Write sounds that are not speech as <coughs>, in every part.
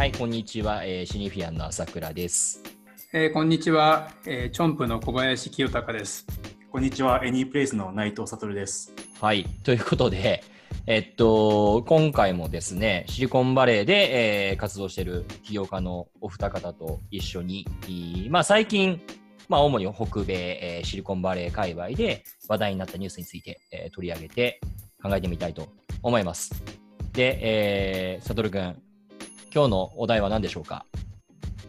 はい、こんにちは、えー、シニフィアンの朝倉です。えー、こんにちは、えー、チョンプの小林清隆です。こんにちは、エニープレイスの内藤悟です。はい、ということで、えっと、今回もですね、シリコンバレーで、えー、活動している起業家のお二方と一緒に、まあ、最近、まあ、主に北米、えー、シリコンバレー界隈で話題になったニュースについて、えー、取り上げて考えてみたいと思います。で、えー、サトル君、今日のお題は何でしょうか？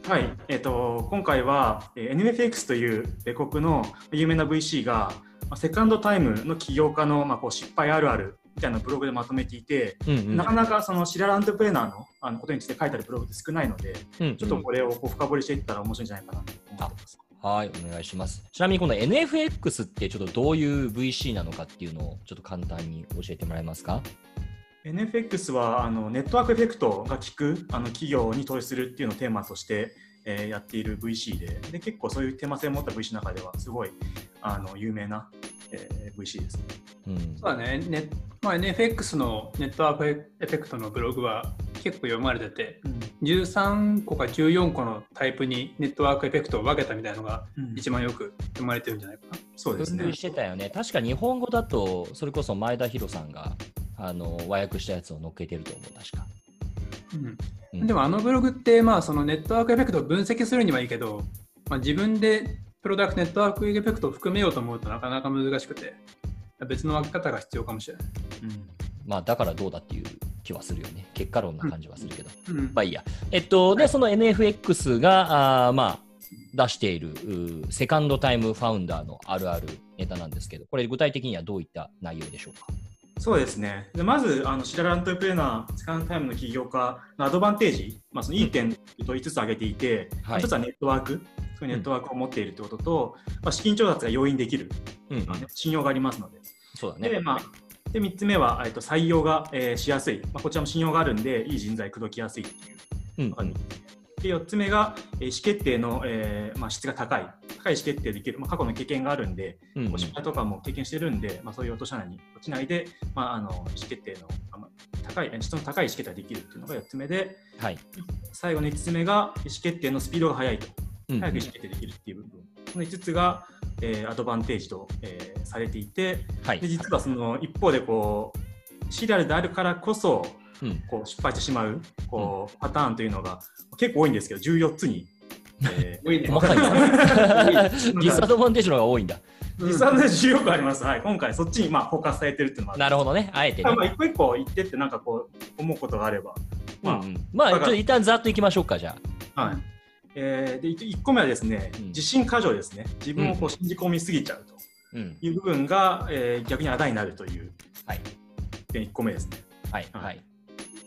はい、えーと、今回は、えー、NFX という米国の有名な VC が、まあ、セカンドタイムの起業家の、まあ、こう失敗あるあるみたいなブログでまとめていて、うんうん、なかなかそのシララントプレーナーのあのことについて書いてあるブログって少ないので、うんうん、ちょっとこれをこう深掘りしていったら面白いんじゃないかなと思ってます。はい、お願いします。ちなみにこの NFX ってちょっとどういう VC なのかっていうのをちょっと簡単に教えてもらえますか？NFX はあのネットワークエフェクトが効くあの企業に投資するっていうのをテーマとして、えー、やっている VC でで結構そういうテーマ性を持った VC の中ではすごいあの有名な、えー、VC ですね。うん、そうだねね、まあ、NFX のネットワークエフェクトのブログは結構読まれてて、うん、13個か14個のタイプにネットワークエフェクトを分けたみたいなのが一番よく読まれてるんじゃないかな。うん、そうですね。してたよね。確か日本語だとそれこそ前田博さんがあの和訳したやつを載っけてると思う、確か。うん、でもあのブログって、まあ、そのネットワークエフェクトを分析するにはいいけど、まあ、自分でプロダクトネットワークエフェクトを含めようと思うとなかなか難しくて、別の分け方が必要かもしれない。うんまあ、だからどうだっていう気はするよね。結果論な感じはするけど。うんうん、まあいいや。えっと、で、その NFX が、あまあ、出しているセカンドタイムファウンダーのあるあるネタなんですけど、これ具体的にはどういった内容でしょうか？そうですね。でまず、あのシララントプレーナー、セカンドタイムの起業家のアドバンテージ、まあ、そのいい点と5つ挙げていて、はい、1つはネットワーク、そういうネットワークを持っているということと、うん、まあ、資金調達が容易にできる、うん、信用がありますので。そうだね。で、まあ、で3つ目は、えっと、採用が、えー、しやすい、まあ、こちらも信用があるんで、いい人材口説きやすいっていう。うん、で4つ目が、えー、意思決定の、えーまあ、質が高い。高い意思決定できる、まあ、過去の経験があるんで、うん、失敗とかも経験してるんで、まあ、そういう落とし穴に落ちないで、まあ、あの意思決定の、まあ、高い質の高い意思決定ができるっていうのが4つ目で、はい、最後の5つ目が意思決定のスピードが速いと、早く意思決定できるっていう部分、この5つが、えー、アドバンテージと、えー、されていて、はい、で実はその一方でこうシリアルであるからこそ、うん、こう失敗してしまうこう、パターンというのが結構多いんですけど14つにえー、細かい <laughs> ディスアドバンテージの方が多いんだ。ディスアドバンテージよくあります。はい、今回そっちにまあフォーカスされてるっていうのもある。なるほどね。あえて、ね。まあ一個一個言ってってなんかこう思うことがあれば。まあ、うんうん、まあちょっと一旦ざっといきましょうかじゃあ。はい。えー、で1個目はですね、自信過剰ですね。自分をこう信じ込みすぎちゃうという部分が、えー、逆にあだになるという、はい、1個目ですね。はい。はい、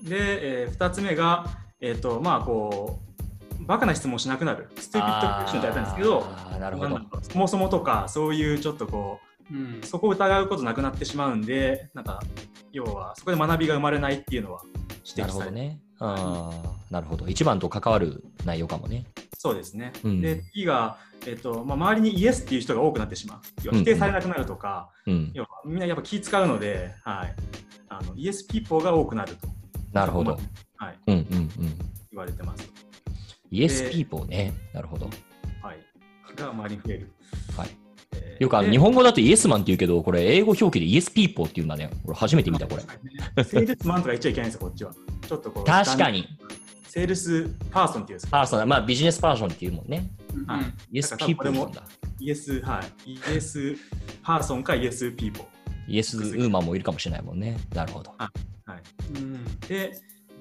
で、えー、2つ目が、えっ、ー、と、まあこう、バカな質問しなくなる。ステー。ピッドクエスチョンってやったんですけどなるほど。そもそもとかそういうちょっとこう、うん、そこを疑うことなくなってしまうんでなんか要はそこで学びが生まれないっていうのは指摘されね。あなるほど。一番と関わる内容かもね。そうですね、うん、で次が、えーとまあ、周りにイエスっていう人が多くなってしまう。要は否定されなくなるとか、うん、要はみんなやっぱ気使うので、はい、あの yes people が多くなると。なるほど、はい、うんうんうん、言われてます yes people ね。なるほど。はい。が周りに増える。はい。よくあの日本語だとイエスマンって言うけど、これ英語表記で yes people って言うんだね。俺初めて見た、これ。セールスマンとか言っちゃいけないんですよ、こっちは。ちょっとこう。確かに。セールスパーソンっていうんですか。パーソン、まあビジネスパーソンっていうもんね。はい。 yes people なんだ。 yes、はい。イエスパーソンかイエスピーポー。イエスウーマンもいるかもしれないもんね。なるほど。はい。うん、で、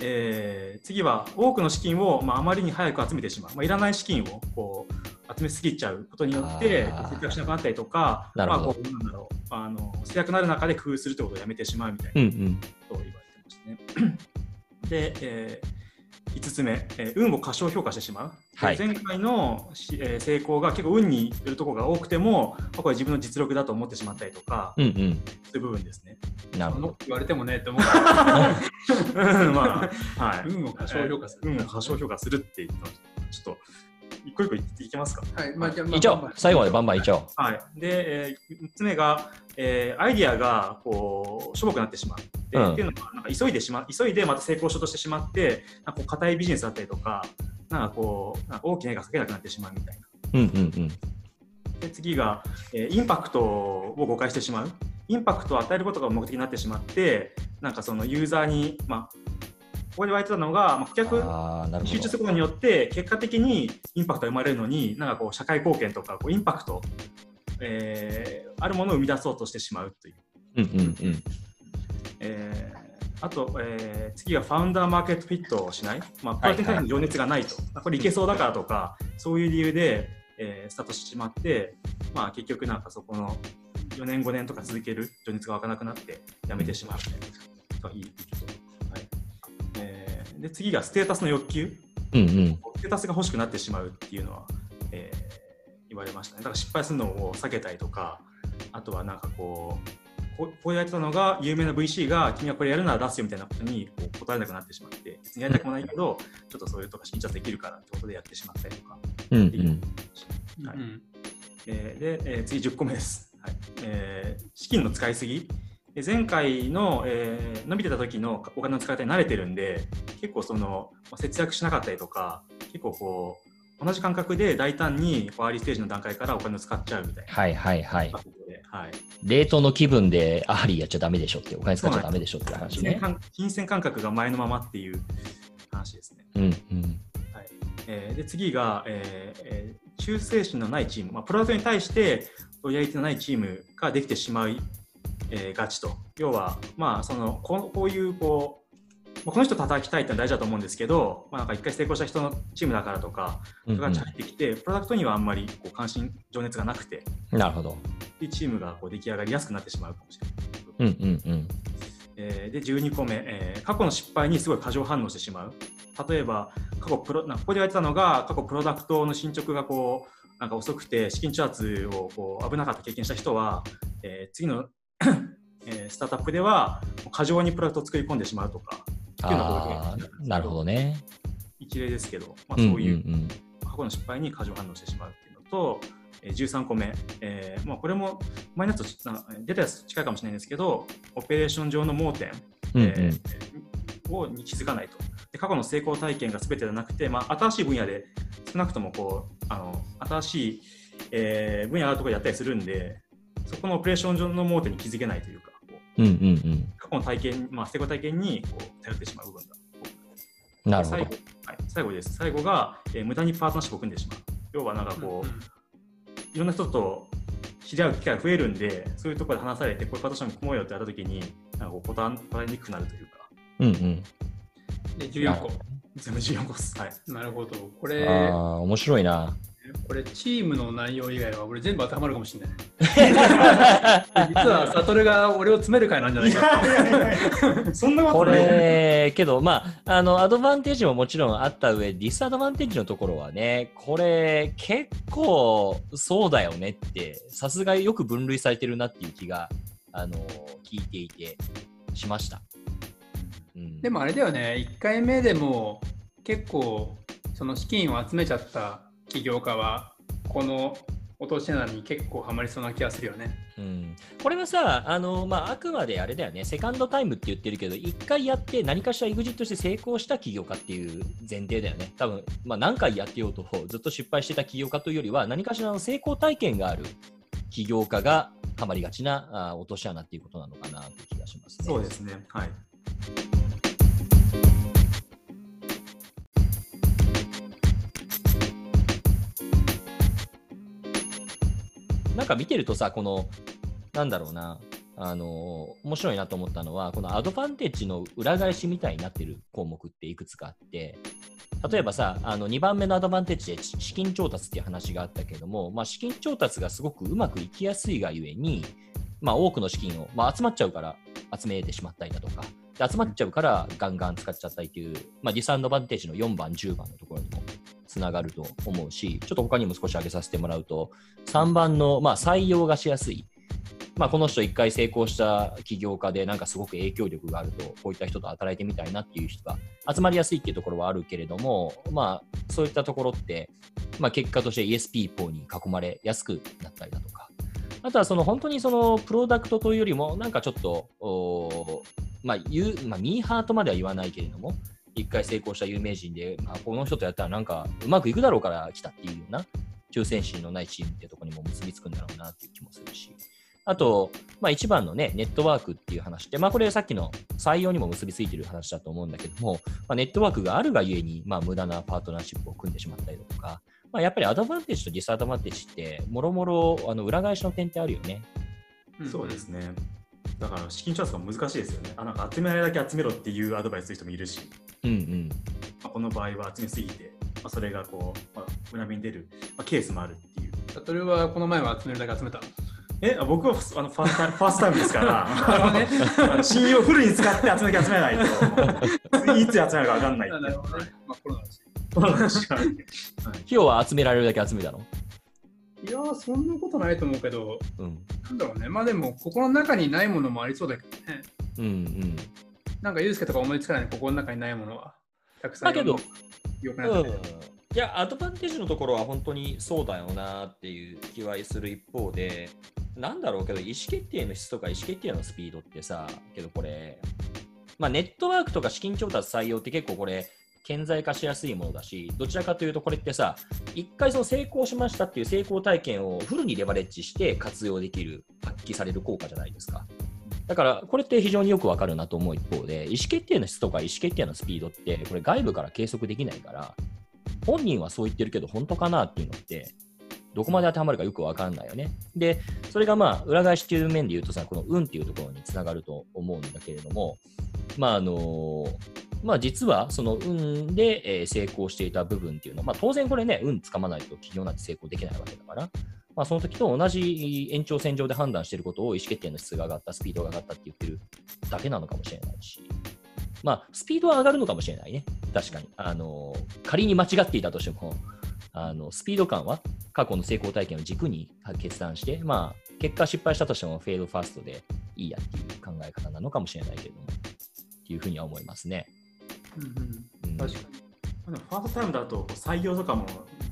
えー、次は多くの資金を、まあ、あまりに早く集めてしまう、まあ、いらない資金をこう集めすぎちゃうことによって節約しなくなったりとかまあ、こうなんだろう。あの節約なる中で工夫するってことをやめてしまうみたいなことを言われてましたね。うんうん、で、えー、5つ目、えー、運を過小評価してしまう。はい、前回の、えー、成功が結構運によるところが多くても、まあ、これ自分の実力だと思ってしまったりとか、うんうん、そういう部分ですね。なるほど。言われてもねって思う。<laughs> まあ、はい。運を過小評価する。運を過小評価するって言ってました。ちょっと一個一個言っていきますか？はい、まあ、じゃあ、まあ、一応、最後までバンバンいっちゃおう。はい。で、えー、3つ目が、えー、アイディアが、こう、しょぼくなってしまう。で、うん、っていうのは、なんか急いでしま、急いでまた成功しようとしてしまって、なんかこう、硬いビジネスだったりとか、なんかこう、大きな絵が描けなくなってしまうみたいな。うんうんうん。で、次が、えー、インパクトを誤解してしまう。インパクトを与えることが目的になってしまって、なんかそのユーザーに、まあ、ここで言われてたのが、まあ、顧客に集中することによって結果的にインパクトが生まれるのになんかこう社会貢献とかこうインパクト、えー、あるものを生み出そうとしてしまうという。うんうんうん。えー、あと、えー、次はファウンダーマーケットフィットをしない、まあ、プロテイン対の情熱がないと、はいはい、これいけそうだからとかそういう理由で、えー、スタートしてしまって、まあ、結局なんかそこの4年5年とか続ける情熱が湧かなくなってやめてしまう。みたいながいいとで次がステータスの欲求、うんうん、ステータスが欲しくなってしまうっていうのは、えー、言われましたね。だから失敗するのを避けたりとかあとはなんかこうこうやってたのが有名な VC が君はこれやるなら出すよみたいなことにこう答えなくなってしまってやりたくもないけどちょっとそういうとか新着できるからってことでやってしまったりとか。っていうはい。えー、で、えー、次10個目です、はいえー、資金の使いすぎで前回の、えー、伸びてた時のお金の使い方に慣れてるんで結構その節約しなかったりとか結構こう同じ感覚で大胆にアーリーステージの段階からお金を使っちゃうみたいな。はいはいはい。はい、レイターの気分でアーリーやっちゃだめでしょって、お金使っちゃだめでしょって話ね。金銭感覚が前のままっていう話ですね。うんうんはいえー、で次が、えーえー、忠誠心のないチーム、まあ、プロダクトに対してロイヤリティのないチームができてしまいえー、ガチと。要はまあそのここういうこうこの人叩きたいってのは大事だと思うんですけど、まあ、なんか一回成功した人のチームだからとか人が入ってきて、うんうん、プロダクトにはあんまりこう関心情熱がなくてなるほど。でチームがこう出来上がりやすくなってしまうかもしれない。うんうんうん。えー、で12個目、えー、過去の失敗にすごい過剰反応してしまう例えば過去プロなここで言われてたのが過去プロダクトの進捗がこうなんか遅くて資金調達をこう危なかった経験した人は、えー、次の <coughs> えー、スタートアップでは過剰にプロダクトを作り込んでしまうとかっていうなるほどね。一例ですけど、まあ、そういう過去の失敗に過剰反応してしまうっていうのと、えー、13個目、えーまあ、これも前のやつと出たやつと近いかもしれないんですけどオペレーション上の盲点、えー、をに気づかないとで過去の成功体験が全てではなくて、まあ、新しい分野で少なくともこうあの新しい、えー、分野があるところでやったりするんでそこのオペレーション上の盲点に気づけないというか、うんうんうん、過去の体験、まあ、成功体験にこう頼ってしまう部分が。なるほど最後,、はい、最後です。最後が、えー、無駄にパートナーシップを組んでしまう。要はなんかこう、うんうん、いろんな人と知り合う機会が増えるんで、そういうところで話されて、こういうパートナーシップ組もうよって言ったときに、なんかこう答えにくくなるというか。うんうん。で、14個。全部14個です。はい。なるほど。これ、ああ、面白いな。これチームの内容以外は俺全部当てはまるかもしれない <laughs> 実は悟が俺を詰める会なんじゃないかそんなこれけどまああのアドバンテージももちろんあった上ディスアドバンテージのところはねこれ結構そうだよねってさすがよく分類されてるなっていう気があの聞いていてしました、うん、でもあれだよね1回目でも結構その資金を集めちゃった起業家はこの落とし穴に結構ハマりそうな気がするよね。うん、これはさ、あのまあ、あくまであれだよね、セカンドタイムって言ってるけど、1回やって何かしら EXIT して成功した起業家っていう前提だよね。多分、まあ、何回やってようとずっと失敗してた起業家というよりは、何かしらの成功体験がある起業家がハマりがちなあ落とし穴っていうことなのかなという気がしますね。そうですね。はい。なんか見てるとさ、この、なんだろうな、あの面白いなと思ったのは、このアドバンテージの裏返しみたいになってる項目っていくつかあって、例えばさ、あの2番目のアドバンテージで資金調達っていう話があったけども、まあ、資金調達がすごくうまくいきやすいがゆえに、まあ、多くの資金を、まあ、集まっちゃうから集めてしまったりだとか、で集まっちゃうからガンガン使っちゃったりっていう、まあ、ディスアドバンテージの4番、10番のところにもつながると思うし、ちょっと他にも少し挙げさせてもらうと、3番の、まあ、採用がしやすい。まあ、この人1回成功した起業家でなんかすごく影響力があると、こういった人と働いてみたいなっていう人が集まりやすいっていうところはあるけれども、まあ、そういったところって、まあ、結果として ESP ポーに囲まれやすくなったりだとか、あとはその本当にそのプロダクトというよりも、なんかちょっと、まあ、言う、まあ、ミーハーとまでは言わないけれども、一回成功した有名人で、まあ、この人とやったらなんかうまくいくだろうから来たっていうような、忠誠心のないチームってところにも結びつくんだろうなっていう気もするし、あと、まあ、一番のね、ネットワークっていう話って、まあ、これさっきの採用にも結びついてる話だと思うんだけども、まあ、ネットワークがあるがゆえに、まあ、無駄なパートナーシップを組んでしまったりだとか、まあ、やっぱりアドバンテージとディスアドバンテージって、もろもろ裏返しの点ってあるよね。そうですね。だから資金調達が難しいですよね。あなんか集められるだけ集めろっていうアドバイスする人もいるし、うんうん。まあ、この場合は集めすぎて、まあ、それがこう、まあ、裏目に出る、まあ、ケースもあるっていう。それはこの前は集めるだけ集めた。え僕はあの first first time ですから。<laughs> 信用フルに使って集めなきゃ集めないと。いつ集めるか分かんないなるほどね、まあ、コロナだし <laughs> コロナだし、費用は集められるだけ集めたの？いやそんなことないと思うけど、うん、なんだろうね。まあでもここの中にないものもありそうだけどね。うんうん。なんかユースケとか思いつかないここの中にないものは。たくさんだけどよくない、うん。いや、アドバンテージのところは本当にそうだよなっていう気はする一方で、なんだろうけど、意思決定の質とか意思決定のスピードってさ、けどこれ、まあ、ネットワークとか資金調達採用って結構これ、顕在化しやすいものだし、どちらかというとこれってさ、一回その成功しましたっていう成功体験をフルにレバレッジして活用できる、発揮される効果じゃないですか。だから、これって非常によくわかるなと思う一方で、意思決定の質とか意思決定のスピードって、これ外部から計測できないから、本人はそう言ってるけど、本当かなっていうのって、どこまで当てはまるかよくわかんないよね。で、それがまあ、裏返しっていう面で言うとさ、この運っていうところにつながると思うんだけれども、まあ、あのまあ、実はその運で、え成功していた部分っていうのは、まあ、当然これね、運つかまないと企業なんて成功できないわけだから、まあ、その時と同じ延長線上で判断していることを意思決定の質が上がった、スピードが上がったって言ってるだけなのかもしれないし、まあ、スピードは上がるのかもしれないね。確かに。あの、仮に間違っていたとしても、あの、スピード感は過去の成功体験を軸に決断して、まあ、結果失敗したとしてもフェードファーストでいいやっていう考え方なのかもしれないけれども、っていうふうには思いますね。うん、うん、確かに。ファーストタイムだと採用とかも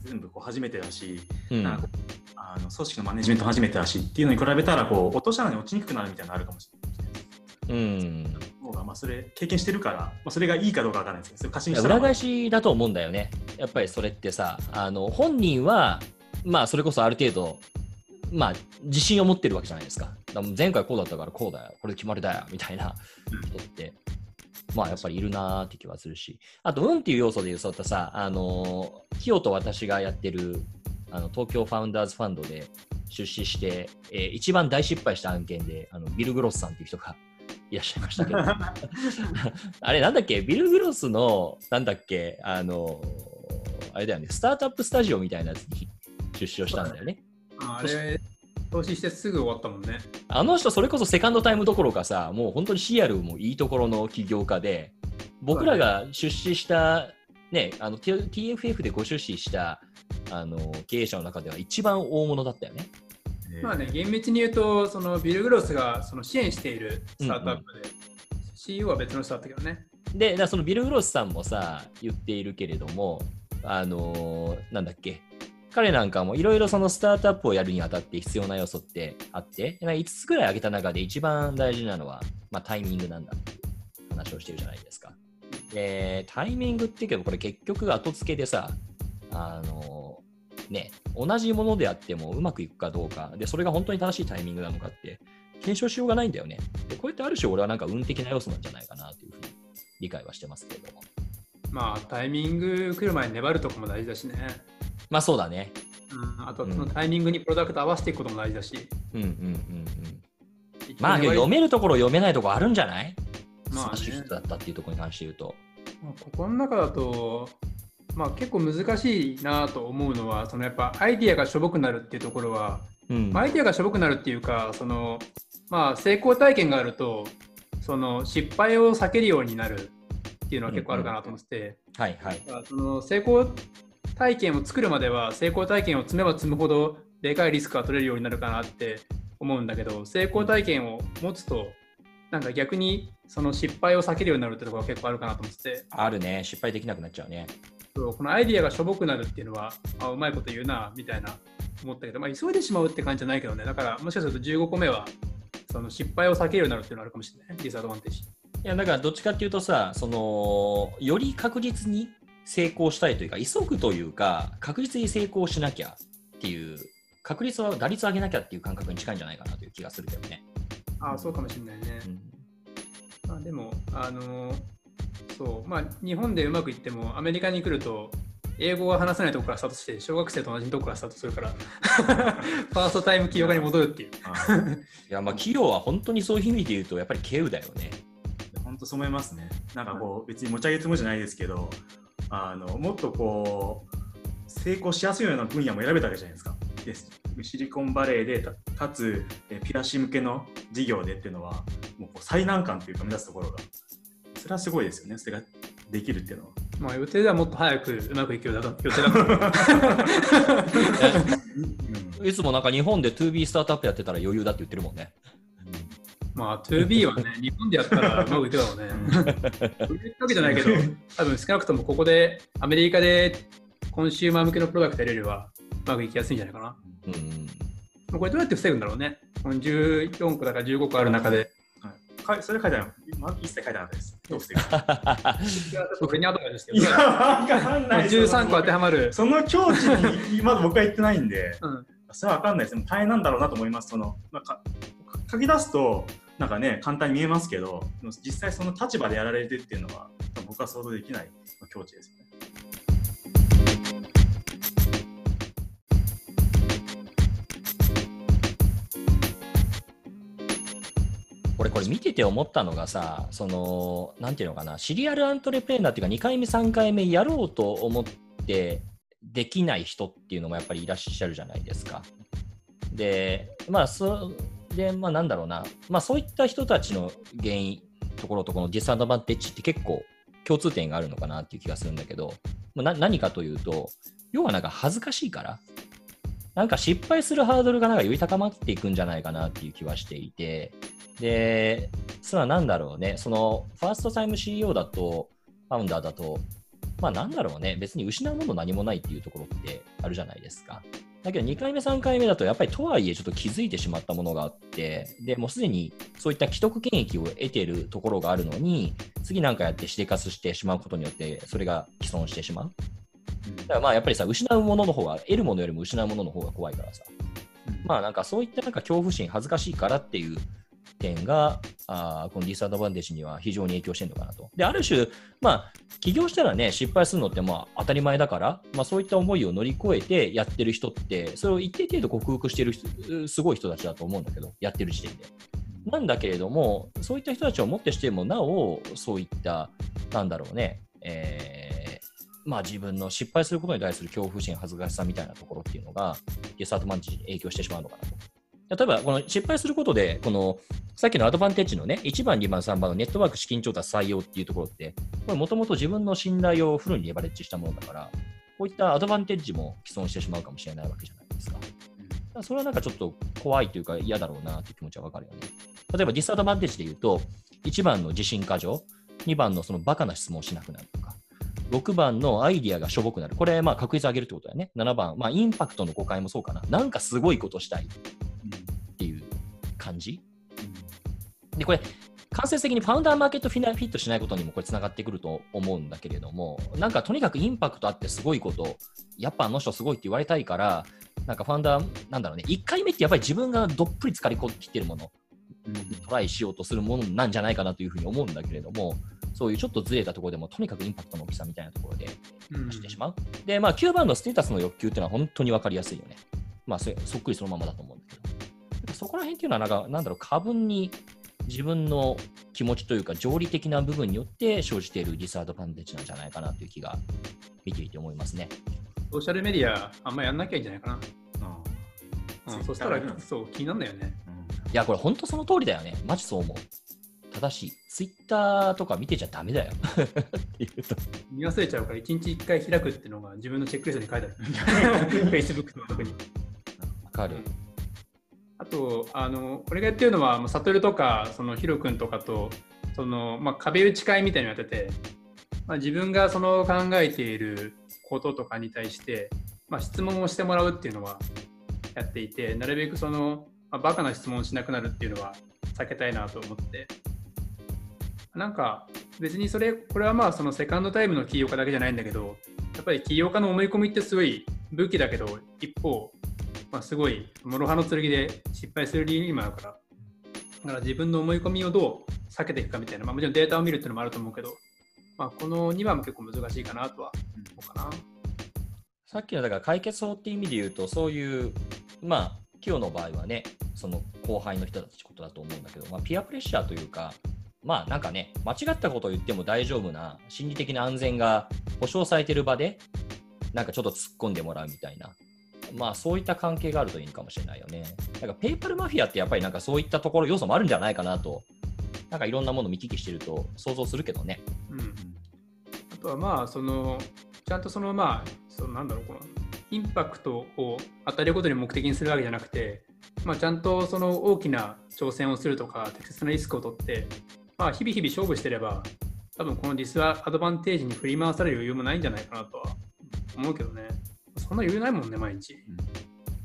全部こう初めてだし、うん、なんかあの組織のマネジメント初めてだしっていうのに比べたらこう落とし穴に落ちにくくなるみたいなのあるかもしれない。うん、方が、まあ、それ経験してるから、まあ、それがいいかどうかわからないですけど、過信した裏返しだと思うんだよね。やっぱりそれってさ、あの本人は、まあ、それこそある程度、まあ、自信を持ってるわけじゃないですか。か前回こうだったからこうだよ、これ決まりだよ、みたいな人って。まあやっぱりいるなーって気はするし。あと、運っていう要素で言うとさ、あのー、キヨと私がやってるあの東京ファウンダーズファンドで出資して、えー、一番大失敗した案件で、あのビル・グロスさんっていう人がいらっしゃいましたけど。<laughs> あれなんだっけ？ビル・グロスのなんだっけ？あのあれだよね。スタートアップスタジオみたいなやつに出資をしたんだよね。あれ投資してすぐ終わったもんねあの人それこそセカンドタイムどころかさもう本当にシアルもいいところの起業家で僕らが出資したね、あの TFF でご出資したあの経営者の中では一番大物だったよね。まあね、厳密に言うと、そのビル・グロスがその支援しているスタートアップで、うんうん、CEO は別の人だったけどね。で、だそのビル・グロスさんもさ、言っているけれども、あのー、なんだっけ、彼なんかもいろいろそのスタートアップをやるにあたって必要な要素ってあって、5つくらい挙げた中で一番大事なのは、まあ、タイミングなんだっていう話をしてるじゃないですか。で、タイミングってけど、これ結局後付けでさ、あのね、同じものであってもうまくいくかどうか、で、それが本当に正しいタイミングなのかって、検証しようがないんだよね。で、こうやってある種俺はなんか運的な要素なんじゃないかなというふうに理解はしてますけれども。まあ、タイミング来る前に粘るとこも大事だしね。まあそうだね。うん、あとそのタイミングにプロダクト合わせていくことも大事だし。うんうんうんうん。まあ読めるところ読めないところあるんじゃない？まあ、ね、だったっていうところに関して言うと。まあ、ここの中だと、まあ、結構難しいなと思うのはそのやっぱアイディアがしょぼくなるっていうところは、うん、アイディアがしょぼくなるっていうかその、まあ、成功体験があるとその失敗を避けるようになるっていうのは結構あるかなと思ってて、はいはい、その成功体験を作るまでは成功体験を積めば積むほどでかいリスクが取れるようになるかなって思うんだけど成功体験を持つとなんか逆にその失敗を避けるようになるってところが結構あるかなと思ってて。あるね。失敗できなくなっちゃうね。そうこのアイディアがしょぼくなるっていうのはあうまいこと言うなみたいな思ったけど、まあ、急いでしまうって感じじゃないけどね。だからもしかすると15個目はその失敗を避けるようになるっていうのがあるかもしれない。ディスアドバンテージいやだからどっちかっていうとさそのより確実に成功したいというか急ぐというか確実に成功しなきゃっていう確率は打率上げなきゃっていう感覚に近いんじゃないかなという気がするけどね。ああそうかもしれないね。うん、まあ、でもあのそうまあ日本でうまくいってもアメリカに来ると英語が話せないところからスタートして小学生と同じところからスタートするから <laughs> ファーストタイム企業家に戻るっていう。いやまあ企業は本当にそういう意味で言うとやっぱり経由だよね。本当そう思いますね。なんかこう別に持ち上げつもじゃないですけどあのもっとこう成功しやすいような分野も選べたわけじゃないですか。ですシリコンバレーでかつピラシ向けの事業でっていうのはもう最難関というか目指すところがそれはすごいですよねそれができるっていうのは。まあ予定ではもっと早くうまくいくようだ予定だ <laughs> <laughs> いつもなんか日本で 2B スタートアップやってたら余裕だって言ってるもんね。まあ 2B はね、<laughs> 日本でやったらうまくいくだろうね。そういうわけじゃないけど、<laughs> 多分少なくともここでアメリカでコンシューマー向けのプロダクトやれればうまくいきやすいんじゃないかな。うん、これどうやって防ぐんだろうね。この14個だから15個ある中で。はい、それ書いてある、ま、一切書いてなかったです。どう防ぐ俺にアドバイスしていや、わかんない。13個当てはまる。その境地にまだ僕は言ってないんで、うん、それはわかんないです。大変なんだろうなと思います。そのなんか書き出すと、なんかね、簡単に見えますけど、実際その立場でやられてっていうのは、僕は想像できない境地ですよね。俺これ見てて思ったのがさ、その、なんていうのかな、シリアルアントレプレーナーっていうか、2回目、3回目やろうと思ってできない人っていうのもやっぱりいらっしゃるじゃないですか。で、まあ、そで、まあ、なんだろうな、まあ、そういった人たちの原因、ところとこのディスアドバンテッジって結構共通点があるのかなっていう気がするんだけど、まあ、何かというと、要はなんか恥ずかしいから、なんか失敗するハードルがなんかより高まっていくんじゃないかなっていう気はしていて、で、それは何だろうね、そのファーストタイム CEO だと、ファウンダーだと、まあなんだろうね、別に失うもの何もないっていうところってあるじゃないですか。だけど2回目、3回目だと、やっぱりとはいえちょっと気づいてしまったものがあって、でもうすでにそういった既得権益を得ているところがあるのに、次なんかやってしでかすしてしまうことによって、それが既存してしまう。だからまあやっぱりさ、失うものの方が、得るものよりも失うものの方が怖いからさ。まあなんかそういったなんか恐怖心、恥ずかしいからっていう点が、あこのディスアドバンテージには非常に影響してるのかなと。で、ある種、まあ、起業したらね、失敗するのってまあ当たり前だから、まあ、そういった思いを乗り越えてやってる人って、それを一定程度克服してるすごい人たちだと思うんだけど、やってる時点で。なんだけれども、そういった人たちをもってしてもなお、そういった、なんだろうね、えー、まあ自分の失敗することに対する恐怖心、恥ずかしさみたいなところっていうのが、ディスアドバンテージに影響してしまうのかなと。例えば、この失敗することで、このさっきのアドバンテージのね、1番、2番、3番のネットワーク資金調達採用っていうところって、これもともと自分の信頼をフルにレバレッジしたものだから、こういったアドバンテージも既存してしまうかもしれないわけじゃないですか。うん、それはなんかちょっと怖いというか嫌だろうなっていう気持ちはわかるよね。例えばディスアドバンテージで言うと、1番の自信過剰、2番のそのバカな質問をしなくなるとか、6番のアイディアがしょぼくなる。これ、まあ確率上げるってことだよね。7番、まあインパクトの誤解もそうかな。なんかすごいことしたい。感じ？で、これ、間接的にファウンダーマーケットフィナフィットしないことにもこれつながってくると思うんだけれども、なんかとにかくインパクトあってすごいこと、やっぱあの人すごいって言われたいから、なんかファウンダー、なんだろうね、1回目ってやっぱり自分がどっぷり浸かり込んでるもの、トライしようとするものなんじゃないかなというふうに思うんだけれども、そういうちょっとずれたところでも、とにかくインパクトの大きさみたいなところでしてしまう。うん、で、まあ、9番のステータスの欲求っていうのは本当に分かりやすいよね。まあ、そっくりそのままだと思うんだけど。そこら辺っていうのはなんか、なんだろう、過分に自分の気持ちというか、条理的な部分によって生じているディスアドバンテージなんじゃないかなという気が見ていて思いますね。ソーシャルメディア、あんまやんなきゃいいんじゃないかな。うん、そしたら、そう、気になるんだよね。いや、これ本当その通りだよね。マジそう思う。ただし、ツイッターとか見てちゃダメだよっていうと。見忘れちゃうから、1日1回開くっていうのが自分のチェックリストに書いてある。<laughs> Facebook とか特に。わかる。あと、あのこれがやってるのは、サトルとか、そのヒロ君とかと、そのまあ、壁打ち会みたいにやってて、まあ、自分がその考えていることとかに対して、まあ、質問をしてもらうっていうのはやっていて、なるべくその、まあ、バカな質問をしなくなるっていうのは避けたいなと思って、なんか別にそれ、これはまあそのセカンドタイムの起業家だけじゃないんだけど、やっぱり起業家の思い込みってすごい武器だけど、一方、まあ、すごい諸刃の剣で失敗する理由にもあるから、だから自分の思い込みをどう避けていくかみたいな、まあ、もちろんデータを見るっていうのもあると思うけど、まあ、この2番も結構難しいかなとは思うかな。さっきのだから解決法っていう意味で言うと、そういう、まあ、今日の場合はね、その後輩の人たちことだと思うんだけど、まあ、ピアプレッシャーというか、まあなんかね、間違ったことを言っても大丈夫な心理的な安全が保証されてる場で、なんかちょっと突っ込んでもらうみたいな、まあそういった関係があるといいかもしれないよね。なんかペーパルマフィアってやっぱりなんかそういったところ、要素もあるんじゃないかなと、なんかいろんなもの見聞きしてると想像するけどね。うん。あとはまあ、その、ちゃんとそのまあ、そのなんだろう、この、インパクトを与えることに目的にするわけじゃなくて、まあ、ちゃんとその大きな挑戦をするとか、適切なリスクを取って、まあ、日々日々勝負してれば、多分このディスアドバンテージに振り回される余裕もないんじゃないかなとは思うけどね。そんな余裕ないもんね、毎日。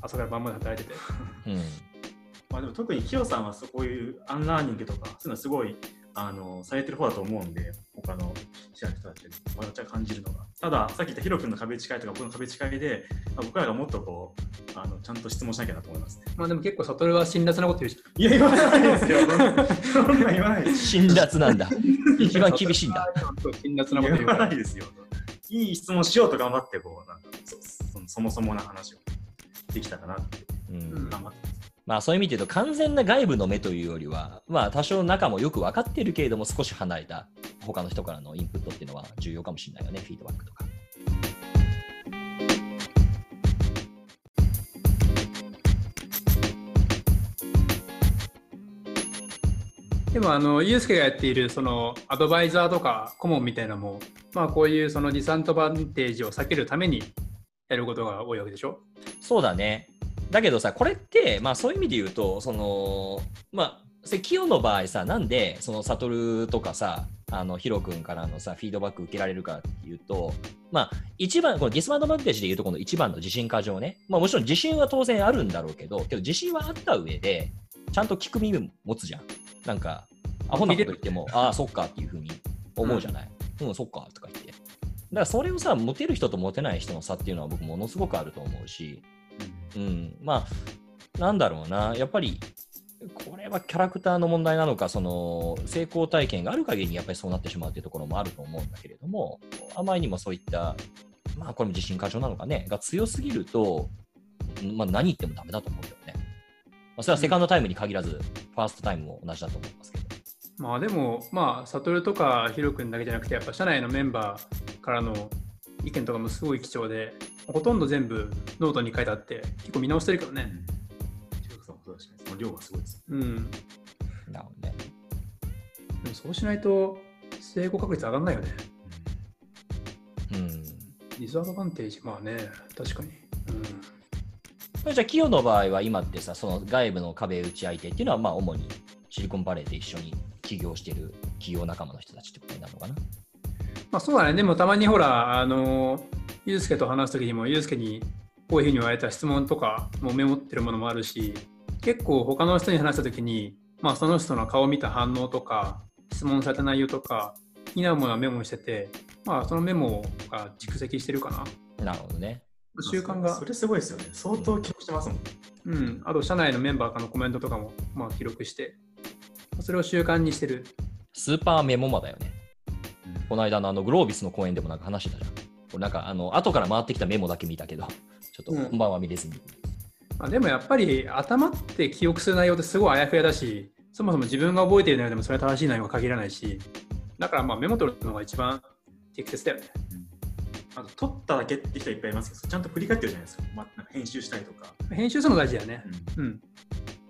朝から晩まで働いてて。うん <laughs> まあ、でも特にキヨさんはそういうアンラーニングとか、そういうのすごいあのされてる方だと思うんで、他の記者の人たちに私は感じるのが。ただ、さっき言ったヒロ君の壁打ち会とか、僕の壁打ち会で、まあ、僕らがもっとこうあの、ちゃんと質問しなきゃなと思います、ね、まあでも結構、悟は辛辣なこと言うし。いや、言わないですよ。そんな言わないです。辛辣なんだ。一番厳しいんだ。辛辣なこと言わないですよ。いい質問しようと頑張って、こう、なんかそそもそもな話をできたかなって、うん、頑張ってます。まあそういう意味で言うと完全な外部の目というよりは、まあ多少中もよく分かってるけれども少し離れた他の人からのインプットっていうのは重要かもしれないよね、フィードバックとか。でもあのユースケがやっているそのアドバイザーとか顧問みたいなのも、まあ、こういうそのディサントバンテージを避けるためにやることが多いわけでしょ？そうだね。だけどさ、これって、まあそういう意味で言うと、その、まあ、キヨの場合さ、なんで、その、サトルとかさ、あの、ヒロ君からのさ、フィードバック受けられるかっていうと、まあ、一番、このディスマンドバンテージで言うと、この一番の自信過剰ね。まあもちろん自信は当然あるんだろうけど、けど自信はあった上で、ちゃんと聞く耳持つじゃん。なんか、アホなこと言っても、ああ、そっかっていうふうに思うじゃない？うん、うん、そっかとか言って。だからそれをさ、モテる人とモテない人の差っていうのは僕ものすごくあると思うし、うん、まあ、なんだろうな、やっぱり、これはキャラクターの問題なのか、その成功体験がある限りにやっぱりそうなってしまうというところもあると思うんだけれども、あまりにもそういった、まあ、これも自信過剰なのかね、が強すぎると、まあ、何言ってもダメだと思うよね。まあ、それは second time に限らず、 first time も同じだと思いますけど。まあでも、まあ、悟とかヒロ君だけじゃなくて、やっぱ社内のメンバーからの意見とかもすごい貴重で、ほとんど全部ノートに書いてあって、結構見直してるけどね。その量がすごいです。うん。なるほどね。でもそうしないと成功確率上がんないよね。うん。ディスアドバンテージ、まあね、確かに。うん。じゃあ、企業の場合は今ってさ、その外部の壁打ち相手っていうのは、まあ主にシリコンバレーで一緒に起業してる企業仲間の人たちってことになるのかな？まあそうだね。でもたまにほら、あのーユうスケと話す時にもユうスケにこういうふうに言われた質問とかもメモってるものもあるし結構他の人に話した時に、まあ、その人の顔を見た反応とか質問された内容とか気になるものはメモしてて、まあ、そのメモが蓄積してるかな。なるほどね。習慣がそれすごいですよね。相当記録してますもん。うん。あと、社内のメンバーからのコメントとかも、まあ、記録して、それを習慣にしてる。スーパーメモマだよね。うん、この間のあのグロービスの公演でもなんか話してたじゃん。なんかあの後から回ってきたメモだけ見たけど、ちょっと本番は見れずに。うん、まあ、でもやっぱり頭って記憶する内容ってすごいあやふやだし、そもそも自分が覚えている内容でもそれは正しい内容は限らないし、だからまあメモ取るのが一番適切だよね。あと取っただけって人いっぱいいますけど、ちゃんと振り返ってるじゃないですか。まあ、編集したりとか。編集するの大事だよね。うん。うん、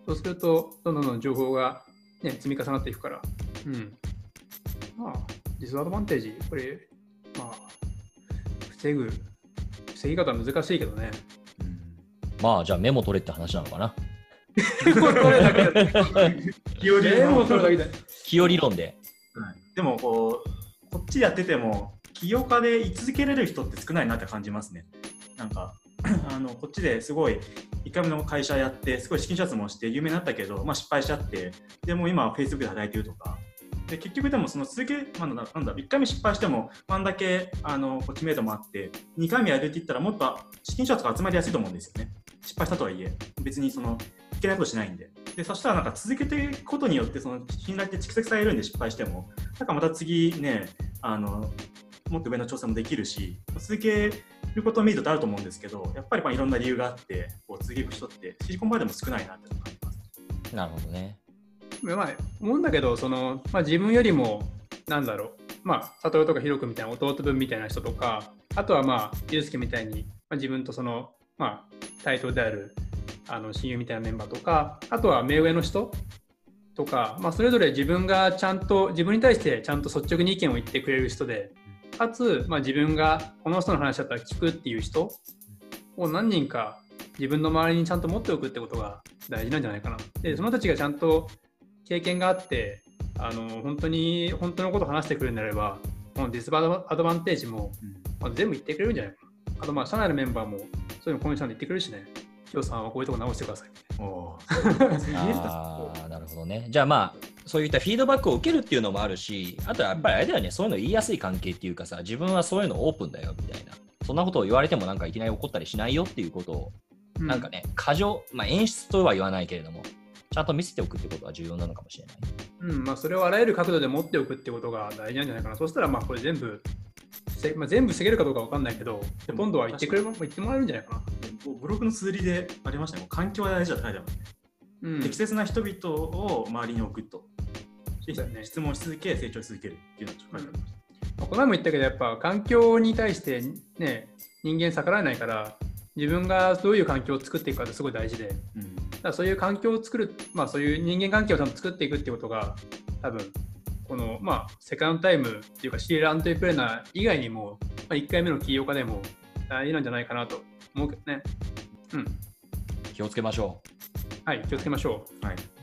そうすると、どんどんどん情報が、ね、積み重なっていくから。うん。まあ、ディスアドバンテージ、これ、まあ、防ぐ、防ぎ方は難しいけどね。うん、まあ、じゃあメモ取れって話なのかな。<laughs> メモ取れだけだ。気を理論で。でもこう、こっちやってても、起業家で居続けられる人って少ないなって感じますね。なんか、<clears throat> あのこっちですごい1回目の会社やってすごい資金シャツもして有名になったけど、まあ、失敗しちゃってでも今は Facebook で働いてるとかで結局でもその続け、まあ、なんだ1回目失敗してもあんだけあの知名度もあって2回目やるって言ったらもっと資金シャツが集まりやすいと思うんですよね失敗したとはいえ別にそのいけないことしないんででそしたらなんか続けていくことによってその信頼って蓄積されるんで失敗してもなんかまた次ねあのもっと上の挑戦もできるし続けることを見るとあると思うんですけどやっぱりまあいろんな理由があってこう続ける人ってシリコンバレーでも少ないなって感じます。なるほどね。まあ、思うんだけどその、まあ、自分よりもなんだろうまあ悟とかヒロ君みたいな弟分みたいな人とかあとはまあユースケみたいに、まあ、自分とそのまあ対等であるあの親友みたいなメンバーとかあとは目上の人とか、まあ、それぞれ自分がちゃんと自分に対してちゃんと率直に意見を言ってくれる人でかつ、まあ、自分がこの人の話だったら聞くっていう人を何人か自分の周りにちゃんと持っておくってことが大事なんじゃないかな。でその人たちがちゃんと経験があってあの本当に本当のことを話してくれるんであればこのディスバアドバンテージも、まあ、全部言ってくれるんじゃない？かな。あとまあ社内のメンバーもそういうのコミュニションで言ってくれるしね。今日さんはこういうとこ直してください。お <laughs> あなるほどね。じゃあまあそういったフィードバックを受けるっていうのもあるし、あとはやっぱりあれだよね、そういうの言いやすい関係っていうかさ、自分はそういうのオープンだよみたいな。そんなことを言われてもなんかいきなり怒ったりしないよっていうことを、うん、なんかね、過剰、まあ、演出とは言わないけれども、ちゃんと見せておくってことは重要なのかもしれない。うん、まあそれをあらゆる角度で持っておくってことが大事なんじゃないかな。そしたらまあこれ全部まあ、全部防げるかどうかわかんないけど、ほとんどは言ってくれ言ってもらえるんじゃないかな。ブログの綴りでありましたね、環境は大事だって書いてますね。うん、適切な人々を周りに置くと。ね、質問し続け、成長し続けるっていうのが書いてありました。この前も言ったけど、やっぱ環境に対してね、人間逆らえないから、自分がどういう環境を作っていくかってすごい大事で、うん、だそういう環境を作る、まあそういう人間関係をちゃんと作っていくってことが、多分この、まあ、セカンドタイムっていうか、シーラントイプレーナー以外にも、まあ、1回目の起業家でも大事なんじゃないかなと思うけどね。うん。気をつけましょう。はい、気をつけましょう。はい。